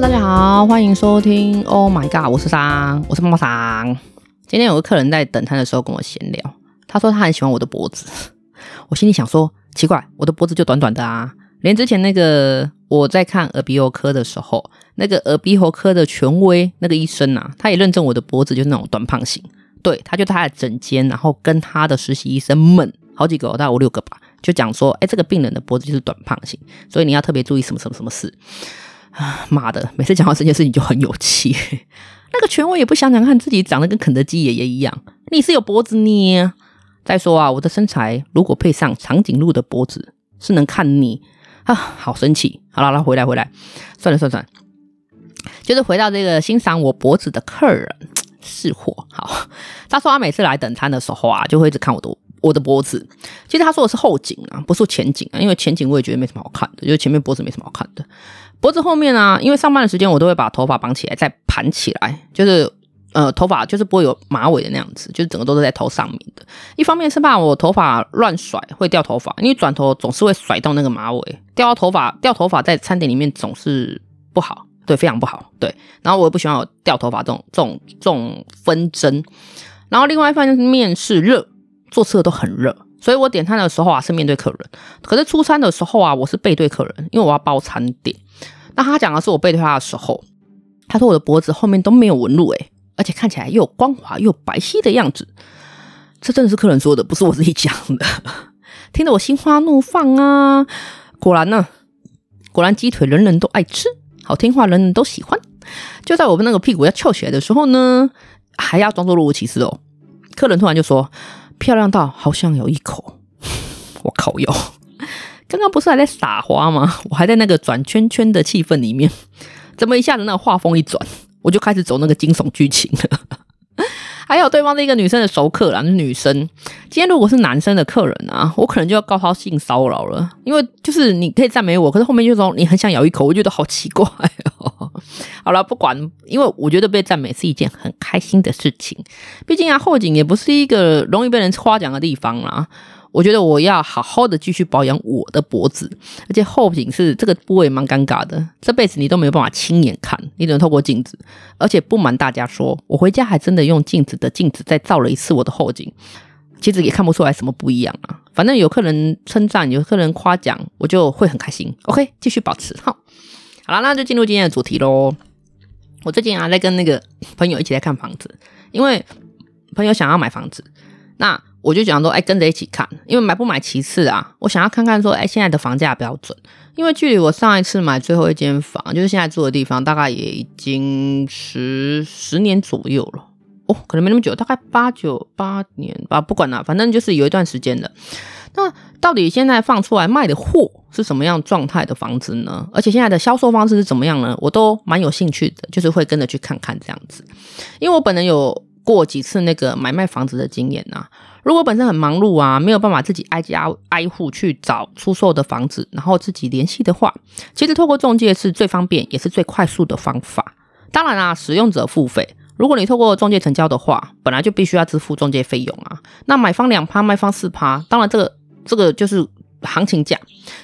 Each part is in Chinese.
大家好，欢迎收听。Oh my god，我是桑，我是妈妈桑。今天有个客人在等餐的时候跟我闲聊，他说他很喜欢我的脖子。我心里想说，奇怪，我的脖子就短短的啊，连之前那个我在看耳鼻喉科的时候，那个耳鼻喉科的权威那个医生啊，他也认证我的脖子就是那种短胖型。对，他就他的诊间，然后跟他的实习医生们好几个，大概五六个吧，就讲说，哎，这个病人的脖子就是短胖型，所以你要特别注意什么什么什么事。啊妈的！每次讲到这件事情就很有气。那个权威也不想想看自己长得跟肯德基爷爷一样，你是有脖子呢。再说啊，我的身材如果配上长颈鹿的脖子，是能看你啊，好生气。好了，来回来回来，算了算了算了，就是回到这个欣赏我脖子的客人是货。好，他说他每次来等餐的时候啊，就会一直看我的我的脖子。其实他说的是后颈啊，不是前颈啊，因为前颈我也觉得没什么好看的，就是前面脖子没什么好看的。脖子后面啊，因为上班的时间我都会把头发绑起来，再盘起来，就是呃头发就是不会有马尾的那样子，就是整个都是在头上面的。一方面是怕我头发乱甩会掉头发，因为转头总是会甩到那个马尾，掉到头发掉头发在餐点里面总是不好，对，非常不好，对。然后我也不喜欢有掉头发这种这种这种纷争。然后另外一方面是热，做吃的都很热，所以我点餐的时候啊是面对客人，可是出餐的时候啊我是背对客人，因为我要包餐点。那他讲的是我背对他的时候，他说我的脖子后面都没有纹路，诶，而且看起来又光滑又白皙的样子。这真的是客人说的，不是我自己讲的，听得我心花怒放啊！果然呢，果然鸡腿人人都爱吃，好听话人人都喜欢。就在我们那个屁股要翘起来的时候呢，还要装作若无其事哦。客人突然就说：“漂亮到好像有一口。”我靠哟！刚刚不是还在撒花吗？我还在那个转圈圈的气氛里面，怎么一下子那个画风一转，我就开始走那个惊悚剧情了。还有对方的一个女生的熟客啦，女生。今天如果是男生的客人啊，我可能就要告他性骚扰了，因为就是你可以赞美我，可是后面就说你很想咬一口，我觉得好奇怪哦。好了，不管，因为我觉得被赞美是一件很开心的事情，毕竟啊后颈也不是一个容易被人夸奖的地方啦。我觉得我要好好的继续保养我的脖子，而且后颈是这个部位蛮尴尬的，这辈子你都没有办法亲眼看，你只能透过镜子。而且不瞒大家说，我回家还真的用镜子的镜子再照了一次我的后颈，其实也看不出来什么不一样啊。反正有客人称赞，有客人夸奖，我就会很开心。OK，继续保持好。好了，那就进入今天的主题喽。我最近啊在跟那个朋友一起在看房子，因为朋友想要买房子，那。我就讲说，哎，跟着一起看，因为买不买其次啊，我想要看看说，哎，现在的房价标准，因为距离我上一次买最后一间房，就是现在住的地方，大概也已经十十年左右了，哦，可能没那么久，大概八九八年吧，不管了，反正就是有一段时间了。那到底现在放出来卖的货是什么样状态的房子呢？而且现在的销售方式是怎么样呢？我都蛮有兴趣的，就是会跟着去看看这样子，因为我本人有过几次那个买卖房子的经验啊。如果本身很忙碌啊，没有办法自己挨家挨户去找出售的房子，然后自己联系的话，其实透过中介是最方便也是最快速的方法。当然啦，使用者付费。如果你透过中介成交的话，本来就必须要支付中介费用啊。那买方两趴，卖方四趴，当然这个这个就是行情价。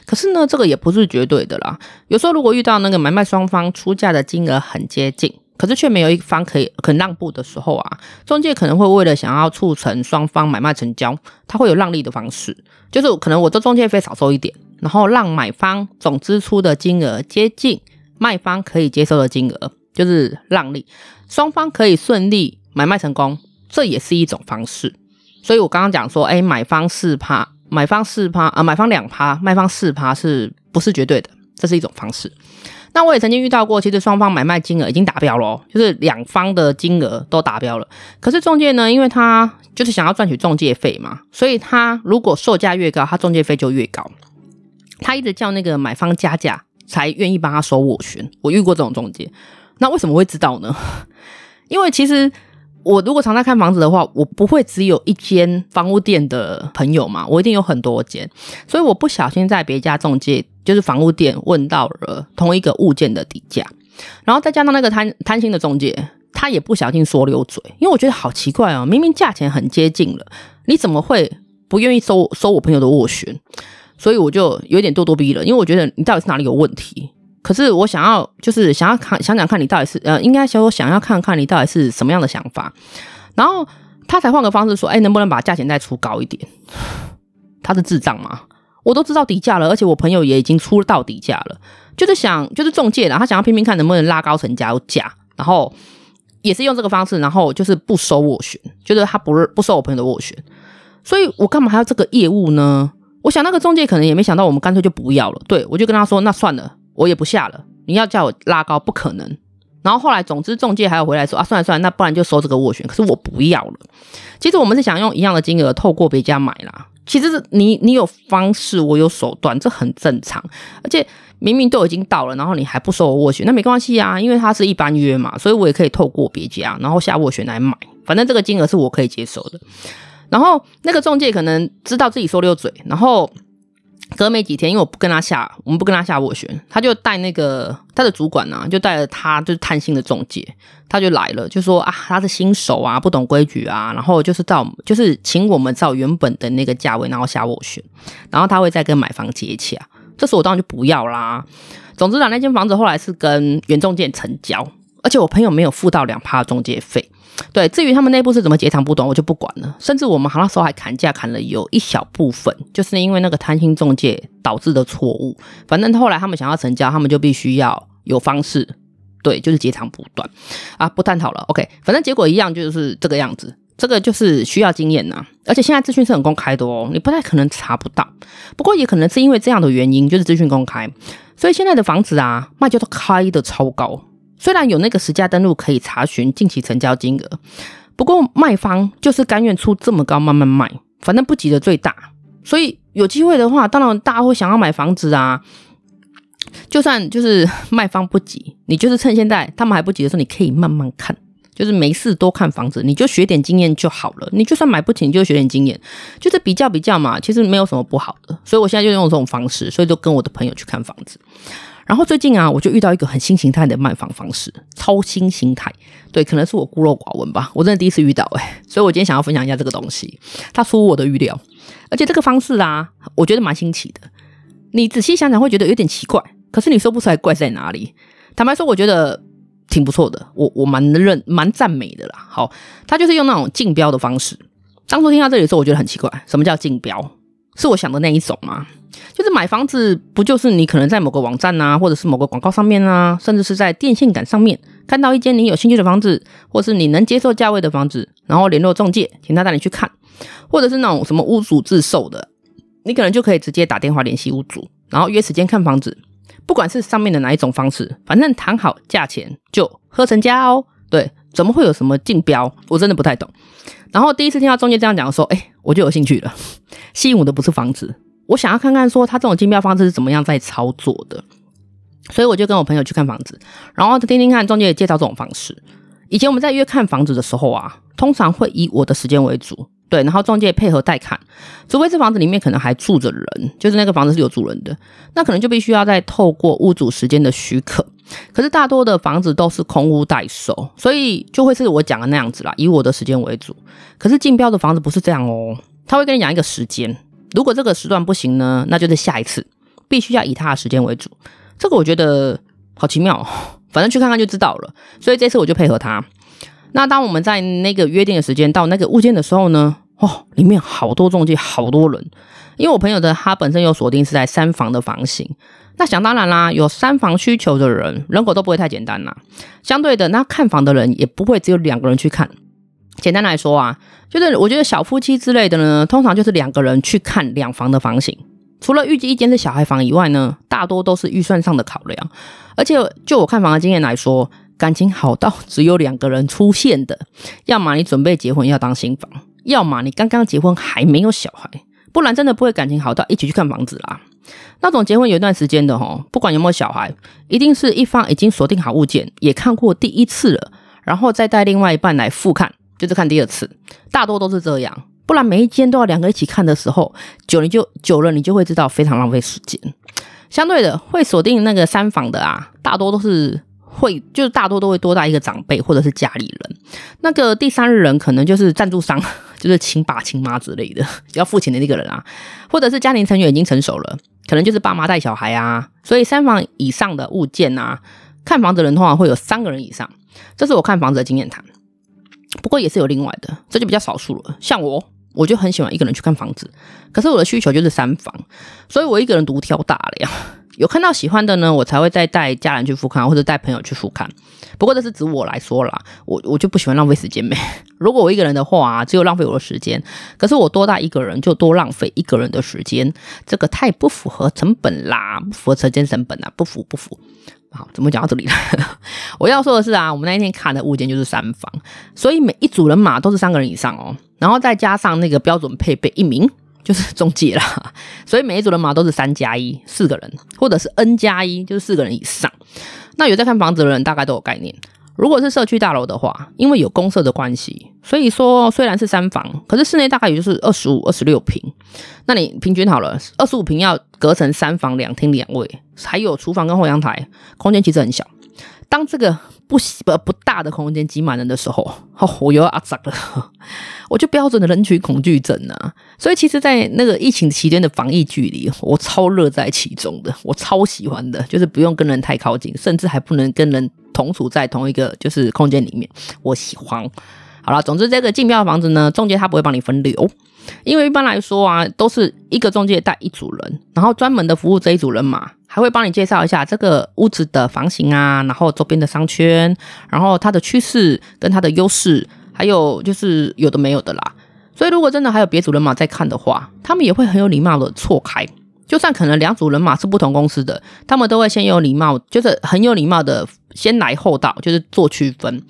可是呢，这个也不是绝对的啦。有时候如果遇到那个买卖双方出价的金额很接近。可是却没有一方可以肯让步的时候啊，中介可能会为了想要促成双方买卖成交，他会有让利的方式，就是可能我这中介费少收一点，然后让买方总支出的金额接近卖方可以接受的金额，就是让利，双方可以顺利买卖成功，这也是一种方式。所以我刚刚讲说，哎，买方四趴，买方四趴啊，买方两趴，卖方四趴，是不是绝对的？这是一种方式。那我也曾经遇到过，其实双方买卖金额已经达标了，就是两方的金额都达标了。可是中介呢，因为他就是想要赚取中介费嘛，所以他如果售价越高，他中介费就越高。他一直叫那个买方加价，才愿意帮他收斡旋。我遇过这种中介，那为什么会知道呢？因为其实。我如果常在看房子的话，我不会只有一间房屋店的朋友嘛，我一定有很多间，所以我不小心在别家中介，就是房屋店问到了同一个物件的底价，然后再加上那个贪贪心的中介，他也不小心说溜嘴，因为我觉得好奇怪哦，明明价钱很接近了，你怎么会不愿意收收我朋友的斡旋？所以我就有点咄咄逼人，因为我觉得你到底是哪里有问题？可是我想要就是想要看想想看你到底是呃，应该说想要看看你到底是什么样的想法。然后他才换个方式说，哎，能不能把价钱再出高一点？他是智障吗？我都知道底价了，而且我朋友也已经出到底价了，就是想就是中介了，他想要拼拼看能不能拉高成交价，然后也是用这个方式，然后就是不收斡旋，就是他不不收我朋友的斡旋，所以我干嘛还要这个业务呢？我想那个中介可能也没想到，我们干脆就不要了。对，我就跟他说，那算了，我也不下了。你要叫我拉高，不可能。然后后来，总之中介还要回来说啊，算了算了，那不然就收这个斡旋。可是我不要了。其实我们是想用一样的金额透过别家买啦。其实是你你有方式，我有手段，这很正常。而且明明都已经到了，然后你还不收我斡旋，那没关系啊，因为它是一般约嘛，所以我也可以透过别家，然后下斡旋来买。反正这个金额是我可以接受的。然后那个中介可能知道自己说溜嘴，然后。隔没几天，因为我不跟他下，我们不跟他下斡旋，他就带那个他的主管呢、就带了他就是贪心的中介，他就来了，就说啊，他是新手啊，不懂规矩啊，然后就是照就是请我们照原本的那个价位，然后下斡旋，然后他会再跟买方接洽，这时我当然就不要啦。总之呢，那间房子后来是跟原中介成交，而且我朋友没有付到两趴中介费。对，至于他们内部是怎么截长补短，我就不管了。甚至我们好那时候还砍价砍了有一小部分，就是因为那个贪心中介导致的错误。反正后来他们想要成交，他们就必须要有方式，对，就是截长补短啊，不探讨了。OK，反正结果一样，就是这个样子。这个就是需要经验呐，而且现在资讯是很公开的哦，你不太可能查不到。不过也可能是因为这样的原因，就是资讯公开，所以现在的房子啊，卖价都开得超高。虽然有那个实价登录可以查询近期成交金额，不过卖方就是甘愿出这么高慢慢卖，反正不急的最大。所以有机会的话，当然大家会想要买房子啊。就算就是卖方不急，你就是趁现在他们还不急的时候，你可以慢慢看，就是没事多看房子，你就学点经验就好了。你就算买不起，你就学点经验，就是比较比较嘛，其实没有什么不好的。所以我现在就用这种方式，所以就跟我的朋友去看房子。然后最近啊，我就遇到一个很新形态的卖房方式，超新形态。对，可能是我孤陋寡闻吧，我真的第一次遇到哎、欸，所以我今天想要分享一下这个东西，它出乎我的预料，而且这个方式啊，我觉得蛮新奇的。你仔细想想会觉得有点奇怪，可是你说不出来怪在哪里。坦白说，我觉得挺不错的，我我蛮认蛮赞美的啦。好，他就是用那种竞标的方式。当初听到这里的时候，我觉得很奇怪，什么叫竞标？是我想的那一种吗？就是买房子，不就是你可能在某个网站啊，或者是某个广告上面啊，甚至是在电线杆上面看到一间你有兴趣的房子，或是你能接受价位的房子，然后联络中介，请他带你去看，或者是那种什么屋主自售的，你可能就可以直接打电话联系屋主，然后约时间看房子。不管是上面的哪一种方式，反正谈好价钱就喝成交哦。对，怎么会有什么竞标？我真的不太懂。然后第一次听到中介这样讲的时候，哎，我就有兴趣了。吸引我的不是房子。我想要看看说他这种竞标方式是怎么样在操作的，所以我就跟我朋友去看房子，然后听听看中介介绍这种方式。以前我们在约看房子的时候啊，通常会以我的时间为主，对，然后中介配合带看，除非这房子里面可能还住着人，就是那个房子是有主人的，那可能就必须要再透过屋主时间的许可。可是大多的房子都是空屋待售，所以就会是我讲的那样子啦，以我的时间为主。可是竞标的房子不是这样哦，他会跟你讲一个时间。如果这个时段不行呢，那就是下一次，必须要以他的时间为主。这个我觉得好奇妙，反正去看看就知道了。所以这次我就配合他。那当我们在那个约定的时间到那个物件的时候呢，哦，里面好多中介，好多人。因为我朋友的他本身有锁定是在三房的房型，那想当然啦，有三房需求的人，人口都不会太简单啦。相对的，那看房的人也不会只有两个人去看。简单来说啊，就是我觉得小夫妻之类的呢，通常就是两个人去看两房的房型。除了预计一间是小孩房以外呢，大多都是预算上的考量。而且就我看房的经验来说，感情好到只有两个人出现的，要么你准备结婚要当新房，要么你刚刚结婚还没有小孩，不然真的不会感情好到一起去看房子啦。那种结婚有一段时间的吼，不管有没有小孩，一定是一方已经锁定好物件，也看过第一次了，然后再带另外一半来复看。就是看第二次，大多都是这样，不然每一间都要两个一起看的时候，久你就久了，你就会知道非常浪费时间。相对的，会锁定那个三房的啊，大多都是会，就是大多都会多带一个长辈或者是家里人。那个第三人可能就是赞助商，就是亲爸亲妈之类的 要付钱的那个人啊，或者是家庭成员已经成熟了，可能就是爸妈带小孩啊，所以三房以上的物件啊，看房子的人通常会有三个人以上，这是我看房子的经验谈。不过也是有另外的，这就比较少数了。像我，我就很喜欢一个人去看房子，可是我的需求就是三房，所以我一个人独挑大梁。有看到喜欢的呢，我才会再带家人去复看，或者带朋友去复看。不过这是指我来说啦，我我就不喜欢浪费时间呗。如果我一个人的话，只有浪费我的时间。可是我多带一个人，就多浪费一个人的时间，这个太不符合成本啦，不符合车间成本啊，不符不符。好，怎么讲到这里来？我要说的是啊，我们那一天看的物件就是三房，所以每一组人马都是三个人以上哦，然后再加上那个标准配备一名。就是中介啦，所以每一组人马都是三加一，四个人，或者是 N 加一，就是四个人以上。那有在看房子的人大概都有概念。如果是社区大楼的话，因为有公设的关系，所以说虽然是三房，可是室内大概也就是二十五、二十六平。那你平均好了，二十五平要隔成三房两厅两卫，还有厨房跟后阳台，空间其实很小。当这个不不不大的空间挤满人的时候，我又要阿扎了，我就标准的人群恐惧症啊！所以其实，在那个疫情期间的防疫距离，我超乐在其中的，我超喜欢的，就是不用跟人太靠近，甚至还不能跟人同处在同一个就是空间里面，我喜欢。好了，总之这个竞标房子呢，中介他不会帮你分流，因为一般来说啊，都是一个中介带一组人，然后专门的服务这一组人嘛。还会帮你介绍一下这个屋子的房型啊，然后周边的商圈，然后它的趋势跟它的优势，还有就是有的没有的啦。所以如果真的还有别组人马在看的话，他们也会很有礼貌的错开。就算可能两组人马是不同公司的，他们都会先有礼貌，就是很有礼貌的先来后到，就是做区分。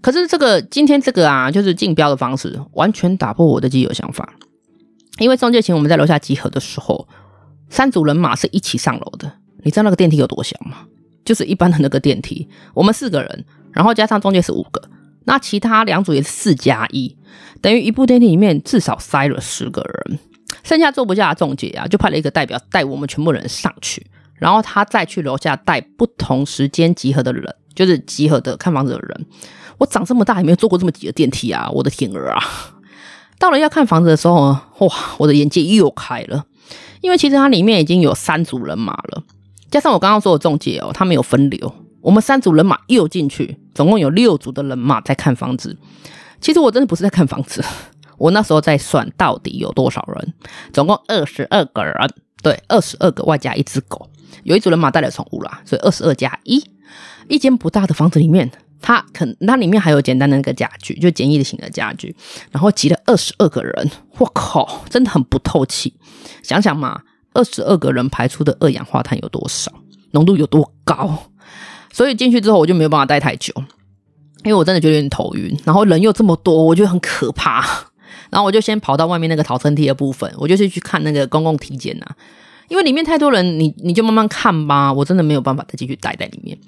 可是这个今天这个啊，就是竞标的方式，完全打破我的既有想法。因为中介请我们在楼下集合的时候，三组人马是一起上楼的。你知道那个电梯有多小吗？就是一般的那个电梯，我们四个人，然后加上中介是五个，那其他两组也是四加一，等于一部电梯里面至少塞了十个人。剩下坐不下的中介啊，就派了一个代表带我们全部人上去，然后他再去楼下带不同时间集合的人，就是集合的看房子的人。我长这么大也没有坐过这么挤的电梯啊！我的天儿啊！到了要看房子的时候，哇，我的眼界又开了，因为其实它里面已经有三组人马了。加上我刚刚说的中介哦，他没有分流，我们三组人马又进去，总共有六组的人马在看房子。其实我真的不是在看房子，我那时候在算到底有多少人，总共二十二个人，对，二十二个外加一只狗，有一组人马带了宠物啦，所以二十二加一。一间不大的房子里面，它可它里面还有简单的那个家具，就简易的型的家具，然后挤了二十二个人，我靠，真的很不透气。想想嘛。二十二个人排出的二氧化碳有多少？浓度有多高？所以进去之后我就没有办法待太久，因为我真的觉得有点头晕，然后人又这么多，我觉得很可怕。然后我就先跑到外面那个逃生梯的部分，我就是去看那个公共体检啊，因为里面太多人，你你就慢慢看吧。我真的没有办法再继续待在里面。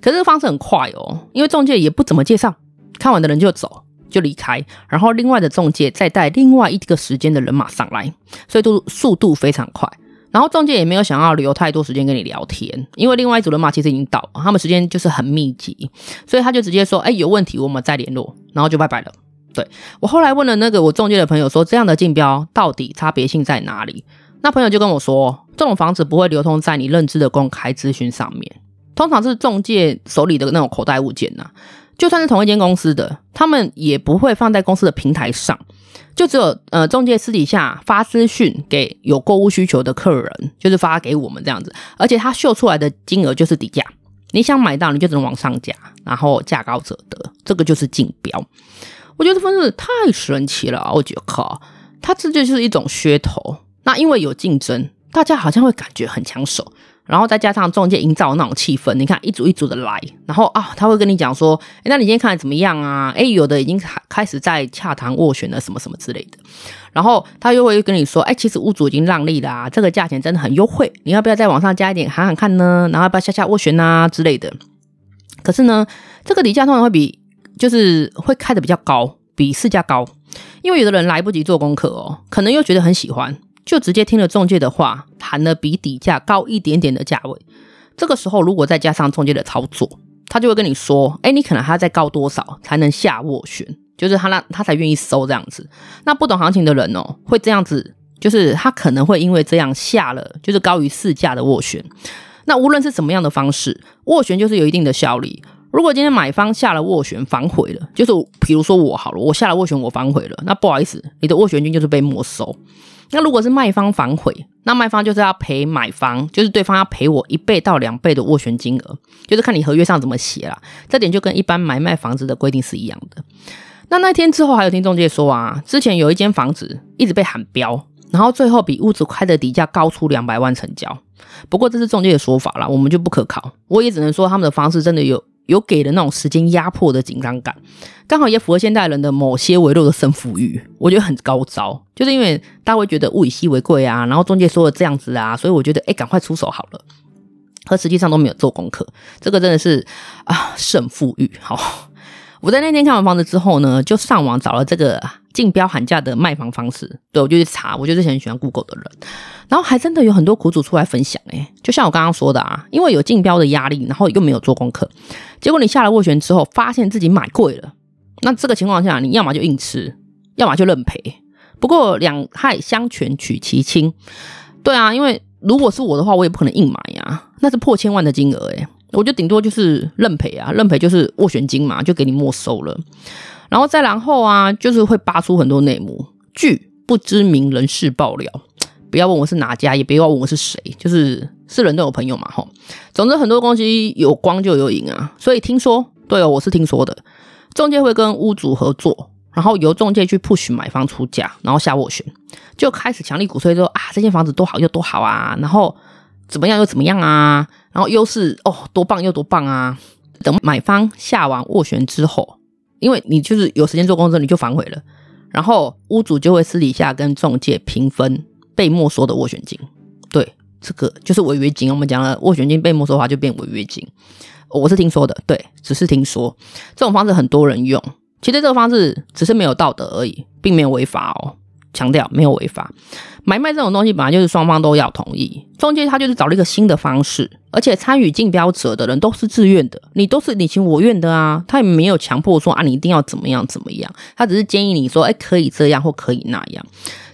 可是方式很快哦，因为中介也不怎么介绍，看完的人就走。就离开，然后另外的中介再带另外一个时间的人马上来，所以都速度非常快。然后中介也没有想要留太多时间跟你聊天，因为另外一组人马其实已经到，他们时间就是很密集，所以他就直接说：“哎，有问题我们再联络。”然后就拜拜了。对，我后来问了那个我中介的朋友说：“这样的竞标到底差别性在哪里？”那朋友就跟我说：“这种房子不会流通在你认知的公开资讯上面，通常是中介手里的那种口袋物件呐、就算是同一间公司的，他们也不会放在公司的平台上。”就只有呃，中介私底下发私讯给有购物需求的客人，就是发给我们这样子，而且他秀出来的金额就是底价，你想买到你就只能往上加，然后价高者得，这个就是竞标。我觉得分式太神奇了，我觉得靠，它这就是一种噱头。那因为有竞争，大家好像会感觉很抢手。然后再加上中介营造那种气氛，你看一组一组的来，然后啊，他会跟你讲说，诶，那你今天看的怎么样啊？诶，有的已经开始在洽谈斡旋了，什么什么之类的。然后他又会跟你说，诶，其实屋主已经让利啦，这个价钱真的很优惠，你要不要再往上加一点，喊喊看呢？然后要不要下下斡旋啊之类的。可是呢，这个底价通常会比就是会开的比较高，比市价高，因为有的人来不及做功课哦，可能又觉得很喜欢。就直接听了中介的话，谈了比底价高一点点的价位。这个时候，如果再加上中介的操作，他就会跟你说：“哎，你可能还要再高多少才能下斡旋？就是他那他才愿意收这样子。”那不懂行情的人哦，会这样子就是他可能会因为这样下了就是高于市价的斡旋。那无论是什么样的方式，斡旋就是有一定的效力。如果今天买方下了斡旋反悔了，就是比如说我好了，我下了斡旋我反悔了，那不好意思，你的斡旋金就是被没收。那如果是卖方反悔，那卖方就是要赔买方，就是对方要赔我一倍到两倍的斡旋金额，就是看你合约上怎么写啦。这点就跟一般买卖房子的规定是一样的。那那天之后还有听中介说啊，之前有一间房子一直被喊标，然后最后比屋主开的底价高出两百万成交。不过这是中介的说法啦，我们就不可考。我也只能说他们的方式真的有有给了那种时间压迫的紧张感，刚好也符合现代人的某些微弱的胜负欲，我觉得很高招。就是因为大家会觉得物以稀为贵啊，然后中介说了这样子啊，所以我觉得哎，赶快出手好了。可实际上都没有做功课，这个真的是啊胜负欲。好，我在那天看完房子之后呢，就上网找了这个。竞标喊价的卖房方式，对，我就去查，我就是很喜欢 Google 的人，然后还真的有很多苦主出来分享，诶，就像我刚刚说的啊，因为有竞标的压力，然后又没有做功课，结果你下了斡旋之后，发现自己买贵了，那这个情况下，你要么就硬吃，要么就认赔。不过两害相权取其轻，对啊，因为如果是我的话，我也不可能硬买呀，那是破千万的金额，诶，我就顶多就是认赔啊，认赔就是斡旋金嘛，就给你没收了。然后再然后啊，就是会扒出很多内幕，据不知名人士爆料，不要问我是哪家，也不要问我是谁，就是 是人都有朋友嘛，吼。总之很多东西有光就有影啊，所以听说，对哦，我是听说的，中介会跟屋主合作，然后由中介去 push 买方出价，然后下斡旋，就开始强力鼓吹说啊，这间房子多好又多好啊，然后怎么样又怎么样啊，然后优势哦多棒又多棒啊，等买方下完斡旋之后。因为你就是有时间做工作，你就反悔了，然后屋主就会私底下跟中介平分被没收的斡旋金。对，这个就是违约金。我们讲了，斡旋金被没收的话就变违约金。我是听说的，对，只是听说这种方式很多人用。其实这个方式只是没有道德而已，并没有违法哦。强调没有违法，买卖这种东西本来就是双方都要同意。中介他就是找了一个新的方式，而且参与竞标者的人都是自愿的，你都是你情我愿的啊，他也没有强迫说啊你一定要怎么样怎么样，他只是建议你说，哎，可以这样或可以那样，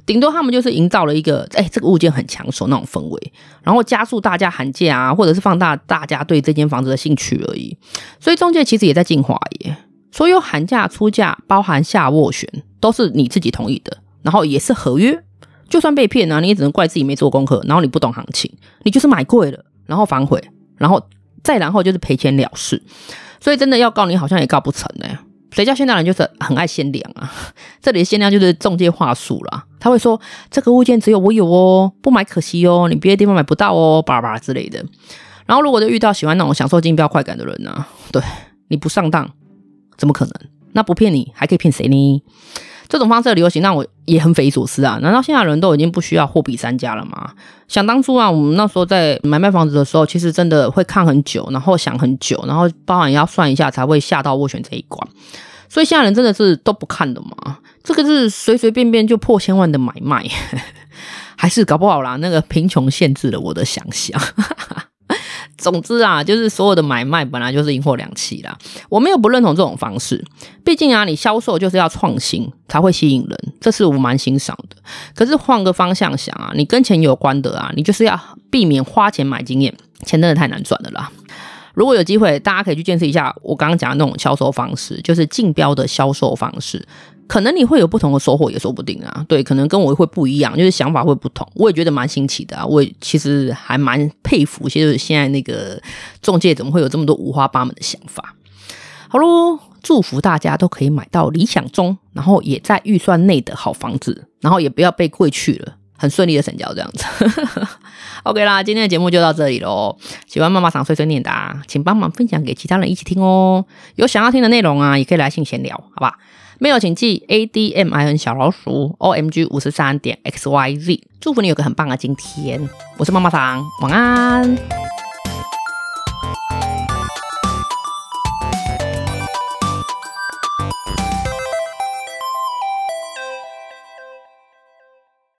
顶多他们就是营造了一个，哎，这个物件很抢手那种氛围，然后加速大家喊价啊，或者是放大大家对这间房子的兴趣而已。所以中介其实也在进化耶，所有喊价出价，包含下斡旋，都是你自己同意的。然后也是合约，就算被骗、啊，你也只能怪自己没做功课，然后你不懂行情，你就是买贵了，然后反悔，然后再然后就是赔钱了事。所以真的要告你，好像也告不成呢。谁叫现代人就是很爱限量啊？这里的限量就是中介话术啦，他会说这个物件只有我有哦，不买可惜哦，你别的地方买不到哦，巴拉巴拉之类的。然后如果就遇到喜欢那种享受竞标快感的人呢、啊，对，你不上当怎么可能？那不骗你还可以骗谁呢？这种方式的流行让我也很匪夷所思啊！难道现在人都已经不需要货比三家了吗？想当初啊，我们那时候在买卖房子的时候，其实真的会看很久，然后想很久，然后包含要算一下才会下到斡旋这一关。所以现在人真的是都不看的嘛？这个是随随便便就破千万的买卖，还是搞不好啦？那个贫穷限制了我的想象。总之啊，就是所有的买卖本来就是银货两訖啦。我没有不认同这种方式，毕竟啊，你销售就是要创新才会吸引人，这是我蛮欣赏的。可是换个方向想啊，你跟钱有关的啊，你就是要避免花钱买经验，钱真的太难赚了啦。如果有机会，大家可以去见识一下我刚刚讲的那种销售方式，就是竞标的销售方式。可能你会有不同的收获，也说不定啊。对，可能跟我会不一样，就是想法会不同。我也觉得蛮新奇的啊。我其实还蛮佩服，就是现在那个中介怎么会有这么多五花八门的想法。好喽，祝福大家都可以买到理想中，然后也在预算内的好房子，然后也不要被贵去了，很顺利的成交这样子。OK 啦，今天的节目就到这里喽。喜欢妈妈常碎碎念的啊，请帮忙分享给其他人一起听哦。有想要听的内容啊，也可以来信闲聊，好吧？没有，请记 A D M I N 小老鼠 O M G 五十三点 X Y Z。祝福你有个很棒的今天。我是妈妈糖，晚安。